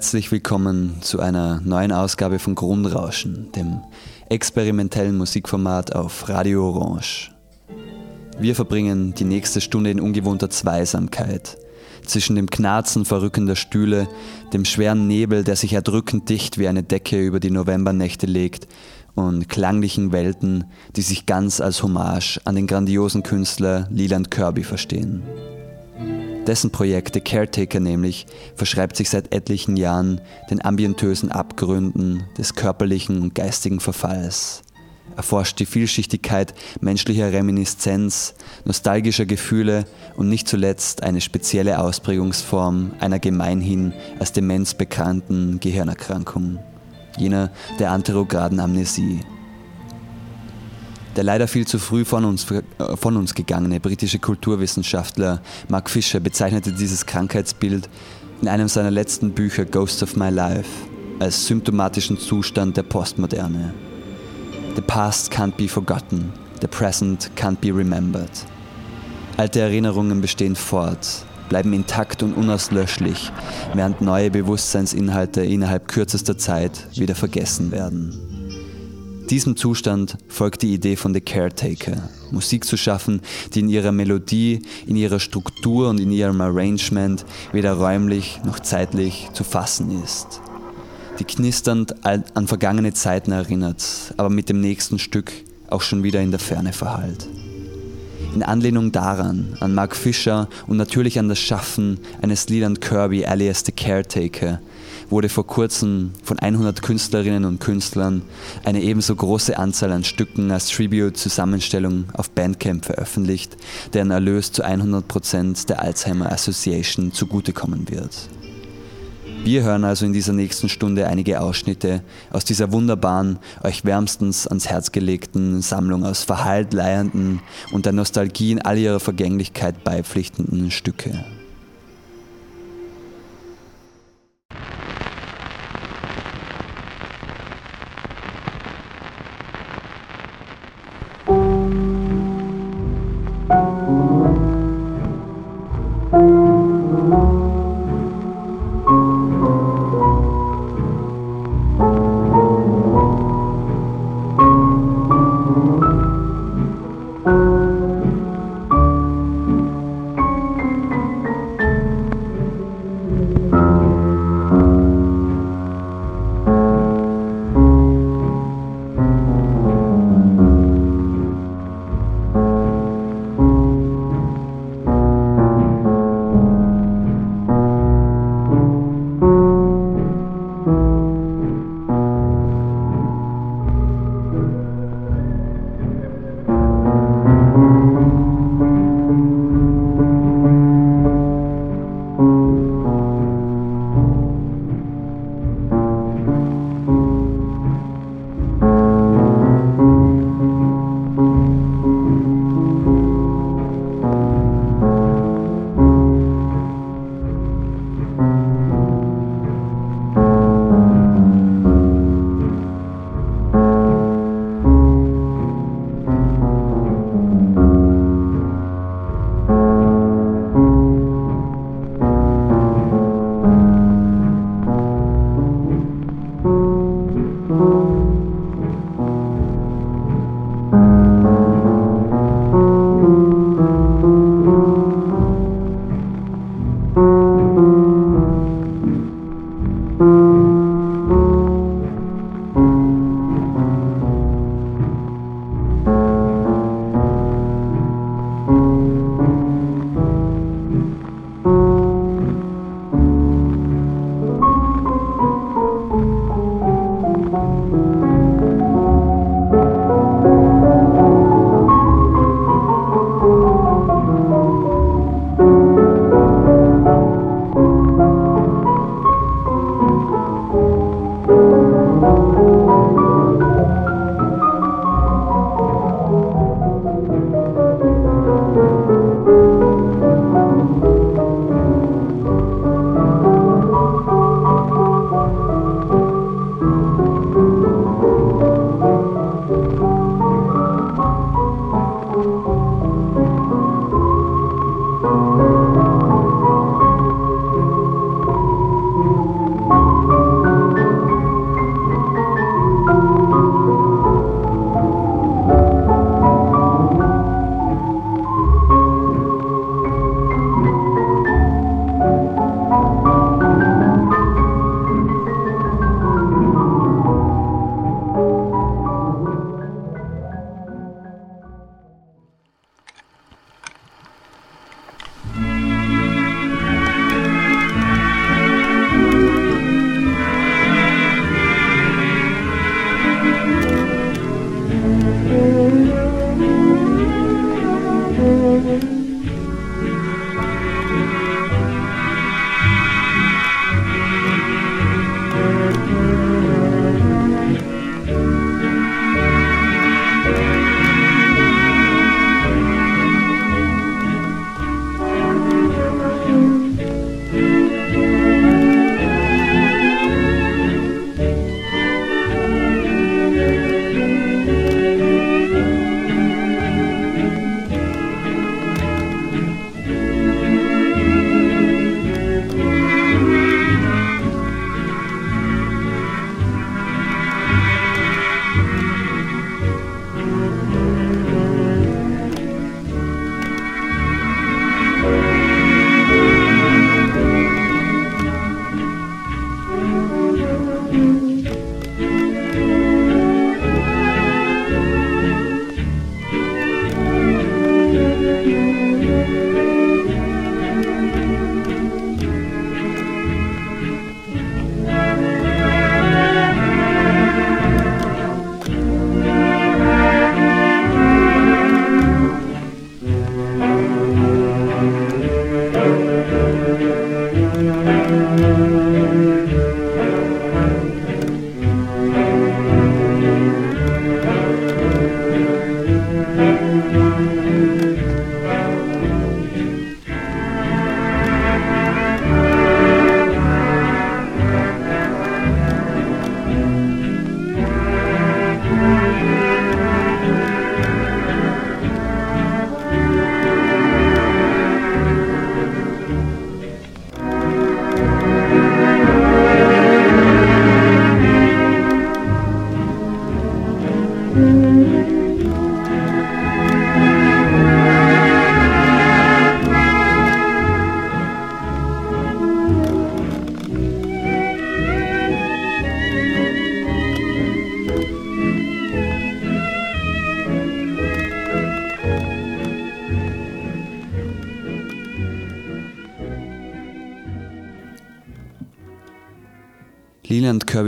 Herzlich willkommen zu einer neuen Ausgabe von Grundrauschen, dem experimentellen Musikformat auf Radio Orange. Wir verbringen die nächste Stunde in ungewohnter Zweisamkeit. Zwischen dem Knarzen verrückender Stühle, dem schweren Nebel, der sich erdrückend dicht wie eine Decke über die Novembernächte legt, und klanglichen Welten, die sich ganz als Hommage an den grandiosen Künstler Leland Kirby verstehen. Dessen Projekt The Caretaker nämlich verschreibt sich seit etlichen Jahren den ambientösen Abgründen des körperlichen und geistigen Verfalls, erforscht die Vielschichtigkeit menschlicher Reminiszenz, nostalgischer Gefühle und nicht zuletzt eine spezielle Ausprägungsform einer gemeinhin als Demenz bekannten Gehirnerkrankung, jener der anterograden Amnesie. Der leider viel zu früh von uns, äh, von uns gegangene britische Kulturwissenschaftler Mark Fisher bezeichnete dieses Krankheitsbild in einem seiner letzten Bücher Ghosts of My Life als symptomatischen Zustand der Postmoderne. The past can't be forgotten, the present can't be remembered. Alte Erinnerungen bestehen fort, bleiben intakt und unauslöschlich, während neue Bewusstseinsinhalte innerhalb kürzester Zeit wieder vergessen werden. Diesem Zustand folgt die Idee von The Caretaker, Musik zu schaffen, die in ihrer Melodie, in ihrer Struktur und in ihrem Arrangement weder räumlich noch zeitlich zu fassen ist. Die knisternd an vergangene Zeiten erinnert, aber mit dem nächsten Stück auch schon wieder in der Ferne verhallt. In Anlehnung daran, an Mark Fisher und natürlich an das Schaffen eines Leland Kirby alias The Caretaker, wurde vor kurzem von 100 Künstlerinnen und Künstlern eine ebenso große Anzahl an Stücken als Tribute-Zusammenstellung auf Bandcamp veröffentlicht, deren Erlös zu 100% der Alzheimer Association zugutekommen wird. Wir hören also in dieser nächsten Stunde einige Ausschnitte aus dieser wunderbaren, euch wärmstens ans Herz gelegten Sammlung aus verhallt leiernden und der Nostalgie in all ihrer Vergänglichkeit beipflichtenden Stücke.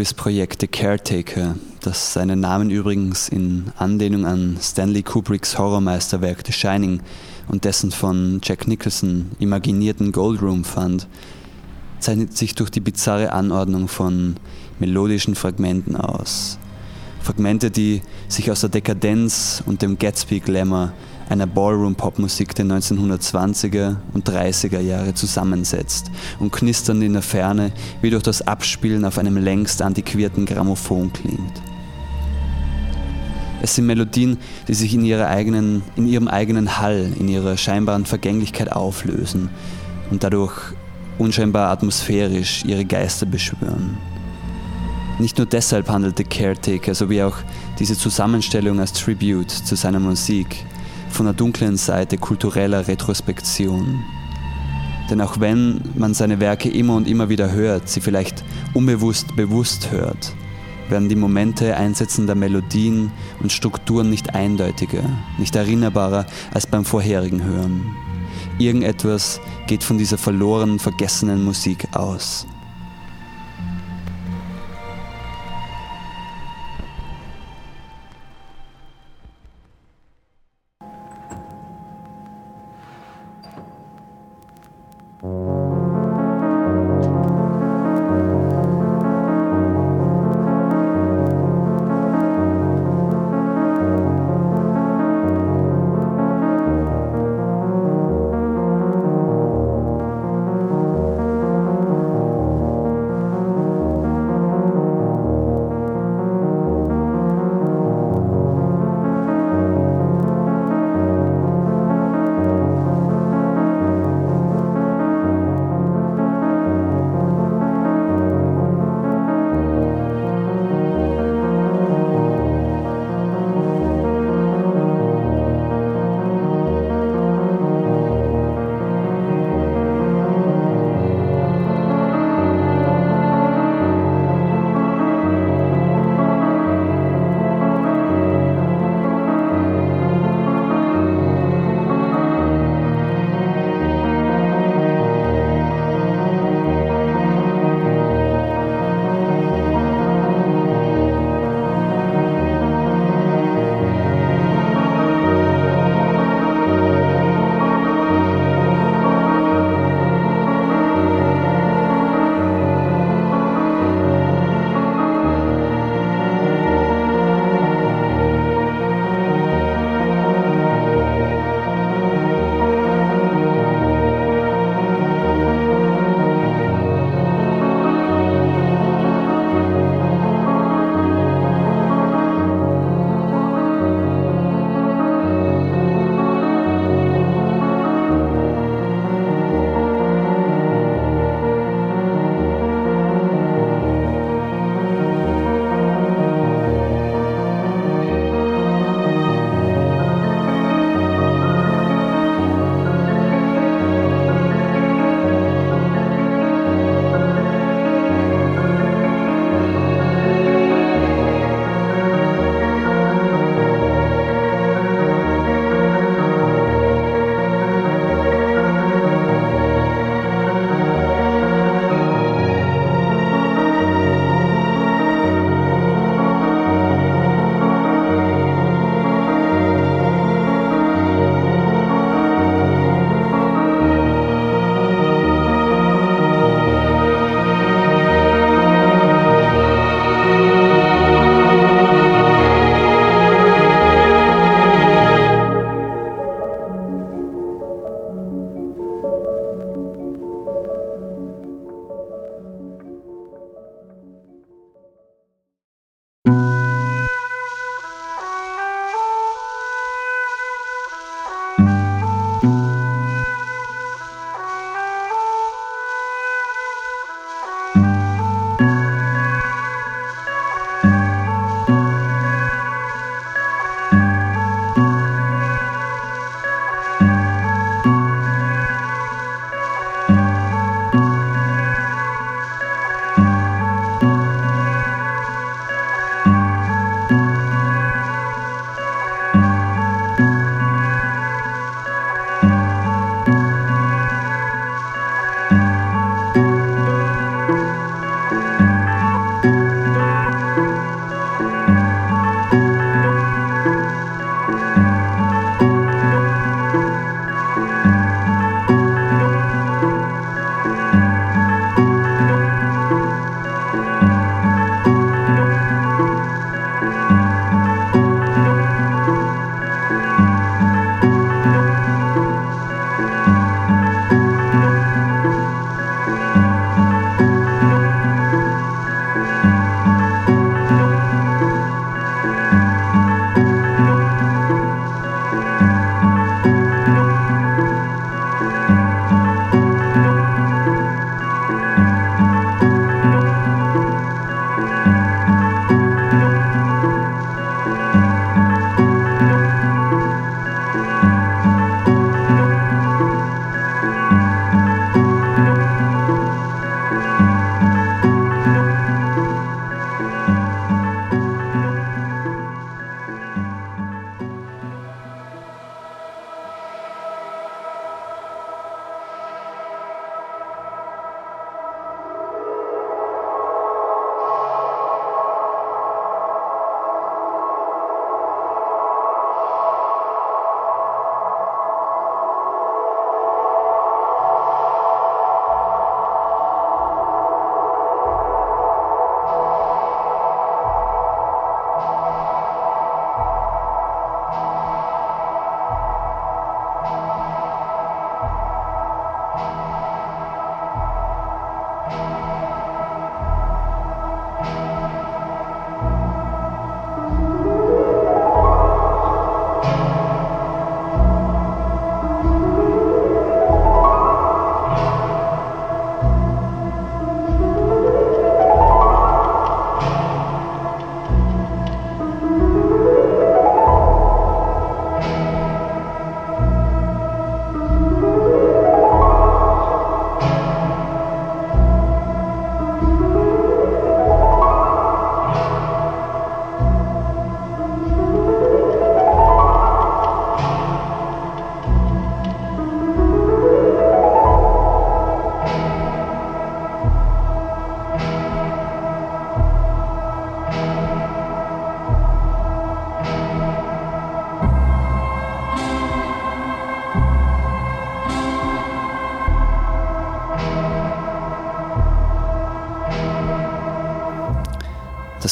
The Caretaker, das seinen Namen übrigens in Anlehnung an Stanley Kubricks Horrormeisterwerk The Shining und dessen von Jack Nicholson imaginierten Gold Room fand, zeichnet sich durch die bizarre Anordnung von melodischen Fragmenten aus. Fragmente, die sich aus der Dekadenz und dem Gatsby-Glamour einer Ballroom-Popmusik der 1920er und 30er Jahre zusammensetzt und knistern in der Ferne wie durch das Abspielen auf einem längst antiquierten Grammophon klingt. Es sind Melodien, die sich in, eigenen, in ihrem eigenen Hall, in ihrer scheinbaren Vergänglichkeit auflösen und dadurch unscheinbar atmosphärisch ihre Geister beschwören. Nicht nur deshalb handelte Caretaker sowie auch diese Zusammenstellung als Tribute zu seiner Musik von der dunklen Seite kultureller Retrospektion. Denn auch wenn man seine Werke immer und immer wieder hört, sie vielleicht unbewusst bewusst hört, werden die Momente einsetzender Melodien und Strukturen nicht eindeutiger, nicht erinnerbarer als beim vorherigen Hören. Irgendetwas geht von dieser verloren vergessenen Musik aus.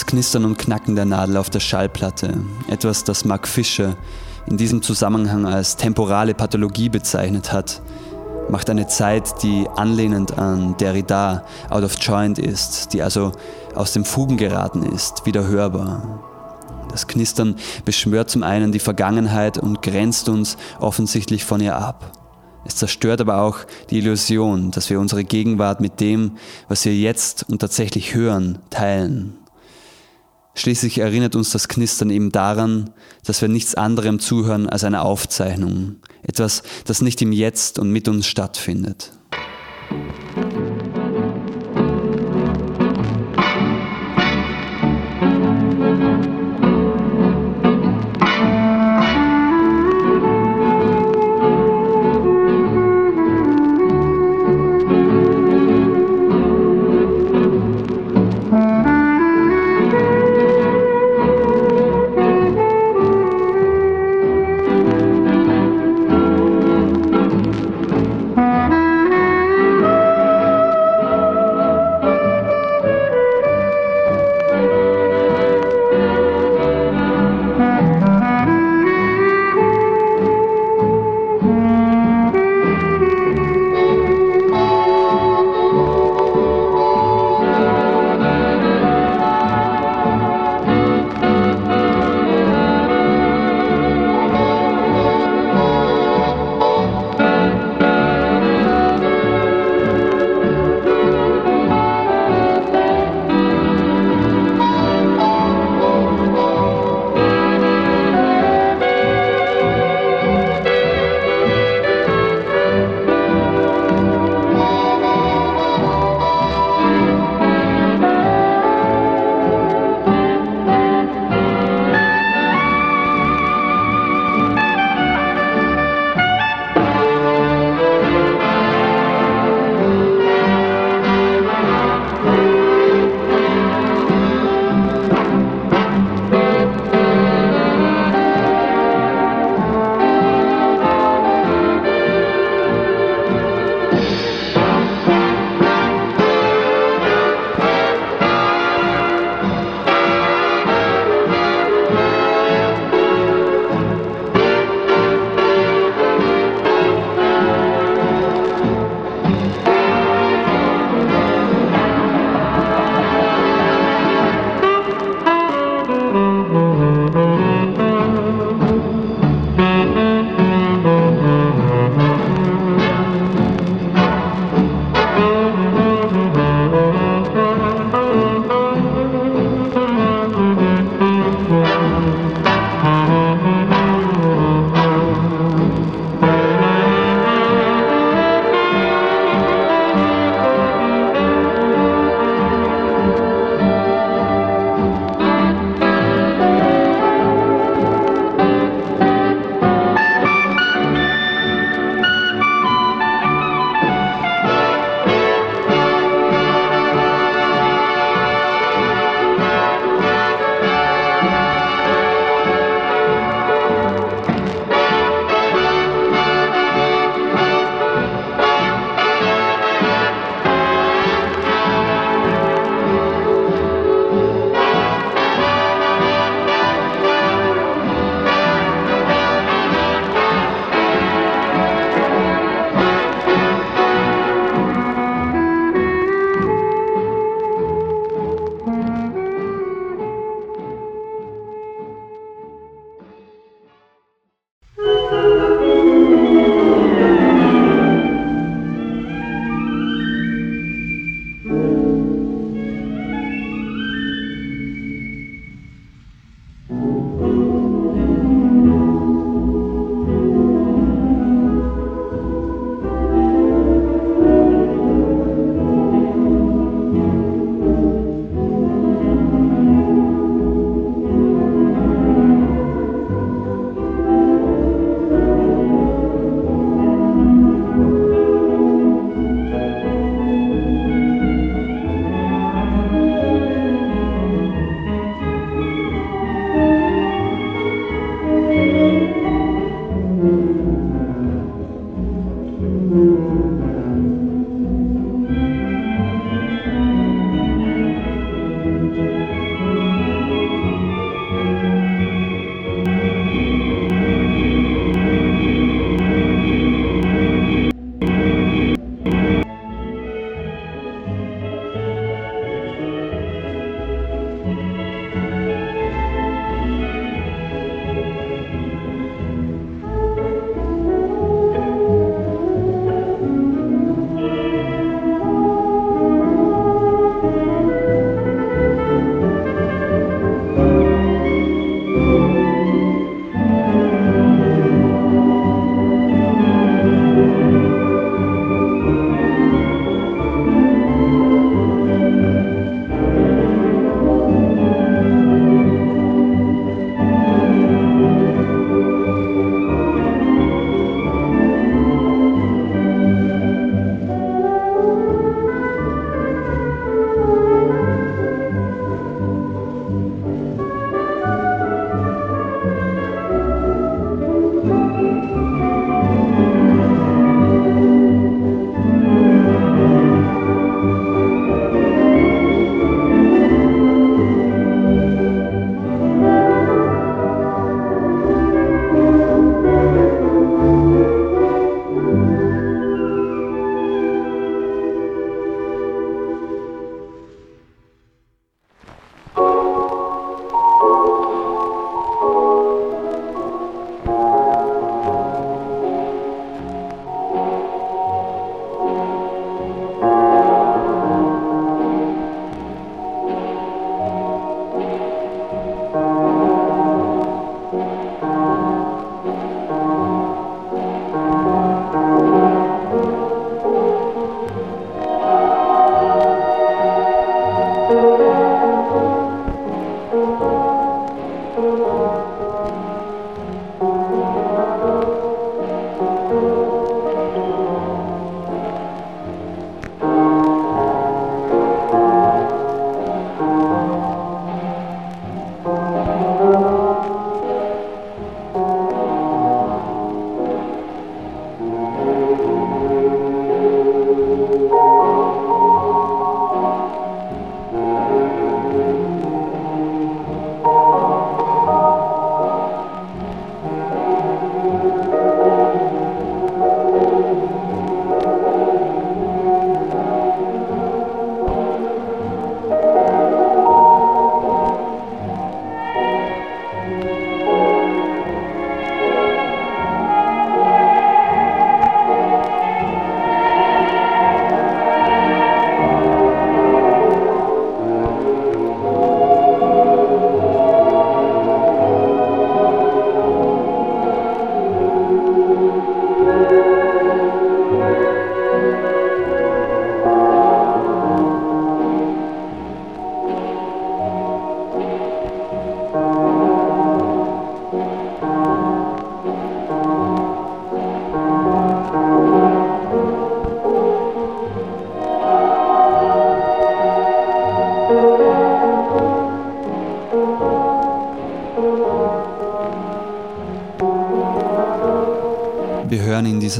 Das Knistern und Knacken der Nadel auf der Schallplatte, etwas, das Mark Fischer in diesem Zusammenhang als temporale Pathologie bezeichnet hat, macht eine Zeit, die anlehnend an Derrida out of joint ist, die also aus dem Fugen geraten ist, wieder hörbar. Das Knistern beschwört zum einen die Vergangenheit und grenzt uns offensichtlich von ihr ab. Es zerstört aber auch die Illusion, dass wir unsere Gegenwart mit dem, was wir jetzt und tatsächlich hören, teilen. Schließlich erinnert uns das Knistern eben daran, dass wir nichts anderem zuhören als einer Aufzeichnung, etwas, das nicht im Jetzt und mit uns stattfindet.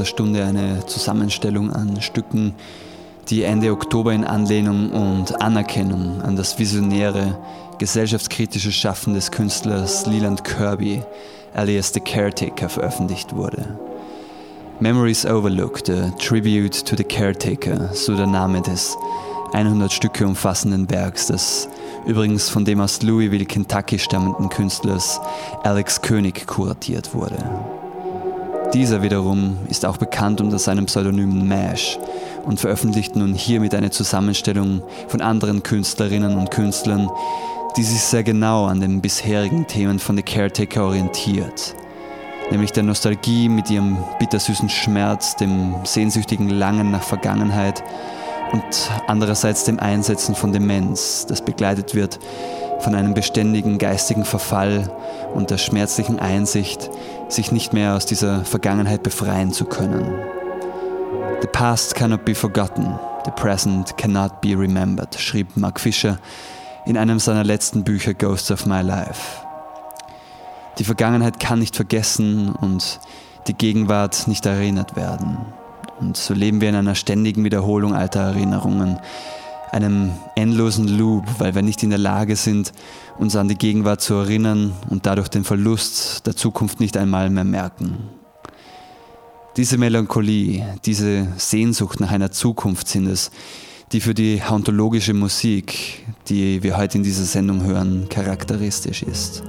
Dieser Stunde eine Zusammenstellung an Stücken, die Ende Oktober in Anlehnung und Anerkennung an das visionäre, gesellschaftskritische Schaffen des Künstlers Leland Kirby, alias The Caretaker, veröffentlicht wurde. Memories Overlooked, a Tribute to the Caretaker, so der Name des 100 Stücke umfassenden Werks, das übrigens von dem aus Louisville, Kentucky stammenden Künstlers Alex König kuratiert wurde. Dieser wiederum ist auch bekannt unter seinem Pseudonym Mash und veröffentlicht nun hiermit eine Zusammenstellung von anderen Künstlerinnen und Künstlern, die sich sehr genau an den bisherigen Themen von The Caretaker orientiert. Nämlich der Nostalgie mit ihrem bittersüßen Schmerz, dem sehnsüchtigen Langen nach Vergangenheit und andererseits dem Einsetzen von Demenz, das begleitet wird von einem beständigen geistigen Verfall und der schmerzlichen Einsicht, sich nicht mehr aus dieser Vergangenheit befreien zu können. The past cannot be forgotten, the present cannot be remembered, schrieb Mark Fisher in einem seiner letzten Bücher Ghosts of My Life. Die Vergangenheit kann nicht vergessen und die Gegenwart nicht erinnert werden. Und so leben wir in einer ständigen Wiederholung alter Erinnerungen, einem endlosen Loop, weil wir nicht in der Lage sind, uns an die Gegenwart zu erinnern und dadurch den Verlust der Zukunft nicht einmal mehr merken. Diese Melancholie, diese Sehnsucht nach einer Zukunft sind es, die für die hauntologische Musik, die wir heute in dieser Sendung hören, charakteristisch ist.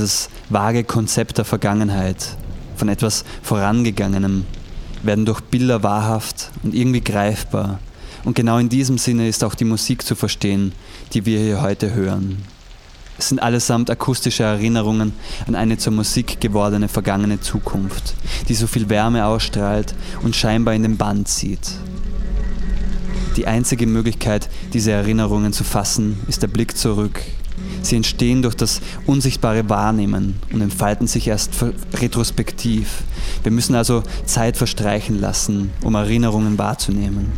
Dieses vage Konzept der Vergangenheit, von etwas Vorangegangenem, werden durch Bilder wahrhaft und irgendwie greifbar. Und genau in diesem Sinne ist auch die Musik zu verstehen, die wir hier heute hören. Es sind allesamt akustische Erinnerungen an eine zur Musik gewordene vergangene Zukunft, die so viel Wärme ausstrahlt und scheinbar in den Band zieht. Die einzige Möglichkeit, diese Erinnerungen zu fassen, ist der Blick zurück. Sie entstehen durch das unsichtbare Wahrnehmen und entfalten sich erst retrospektiv. Wir müssen also Zeit verstreichen lassen, um Erinnerungen wahrzunehmen.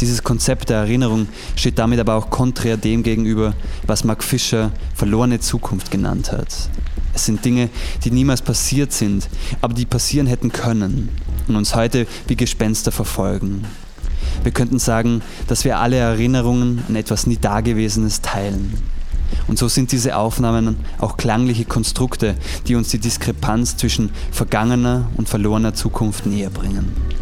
Dieses Konzept der Erinnerung steht damit aber auch konträr dem gegenüber, was Mark Fisher verlorene Zukunft genannt hat. Es sind Dinge, die niemals passiert sind, aber die passieren hätten können und uns heute wie Gespenster verfolgen. Wir könnten sagen, dass wir alle Erinnerungen an etwas nie Dagewesenes teilen. Und so sind diese Aufnahmen auch klangliche Konstrukte, die uns die Diskrepanz zwischen vergangener und verlorener Zukunft näher bringen.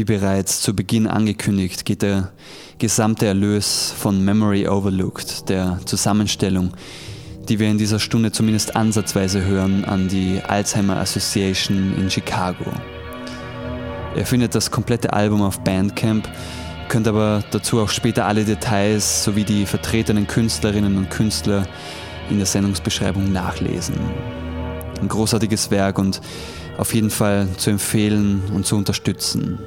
Wie bereits zu Beginn angekündigt, geht der gesamte Erlös von Memory Overlooked, der Zusammenstellung, die wir in dieser Stunde zumindest ansatzweise hören, an die Alzheimer Association in Chicago. Ihr findet das komplette Album auf Bandcamp, könnt aber dazu auch später alle Details sowie die vertretenen Künstlerinnen und Künstler in der Sendungsbeschreibung nachlesen. Ein großartiges Werk und auf jeden Fall zu empfehlen und zu unterstützen.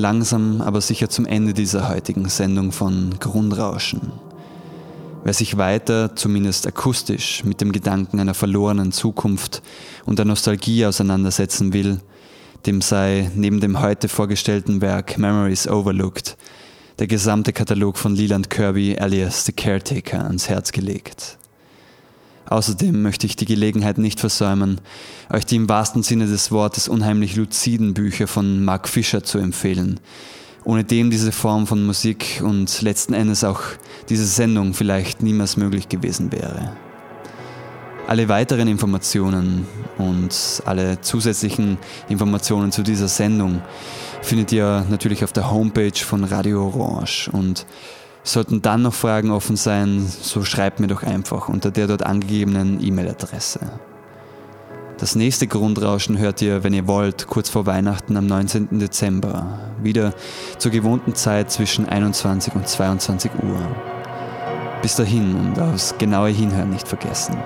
Langsam aber sicher zum Ende dieser heutigen Sendung von Grundrauschen. Wer sich weiter, zumindest akustisch, mit dem Gedanken einer verlorenen Zukunft und der Nostalgie auseinandersetzen will, dem sei neben dem heute vorgestellten Werk Memories Overlooked der gesamte Katalog von Leland Kirby alias The Caretaker ans Herz gelegt. Außerdem möchte ich die Gelegenheit nicht versäumen, euch die im wahrsten Sinne des Wortes unheimlich luziden Bücher von Mark Fisher zu empfehlen, ohne dem diese Form von Musik und letzten Endes auch diese Sendung vielleicht niemals möglich gewesen wäre. Alle weiteren Informationen und alle zusätzlichen Informationen zu dieser Sendung findet ihr natürlich auf der Homepage von Radio Orange und Sollten dann noch Fragen offen sein, so schreibt mir doch einfach unter der dort angegebenen E-Mail-Adresse. Das nächste Grundrauschen hört ihr, wenn ihr wollt, kurz vor Weihnachten am 19. Dezember. Wieder zur gewohnten Zeit zwischen 21 und 22 Uhr. Bis dahin und aufs genaue Hinhören nicht vergessen.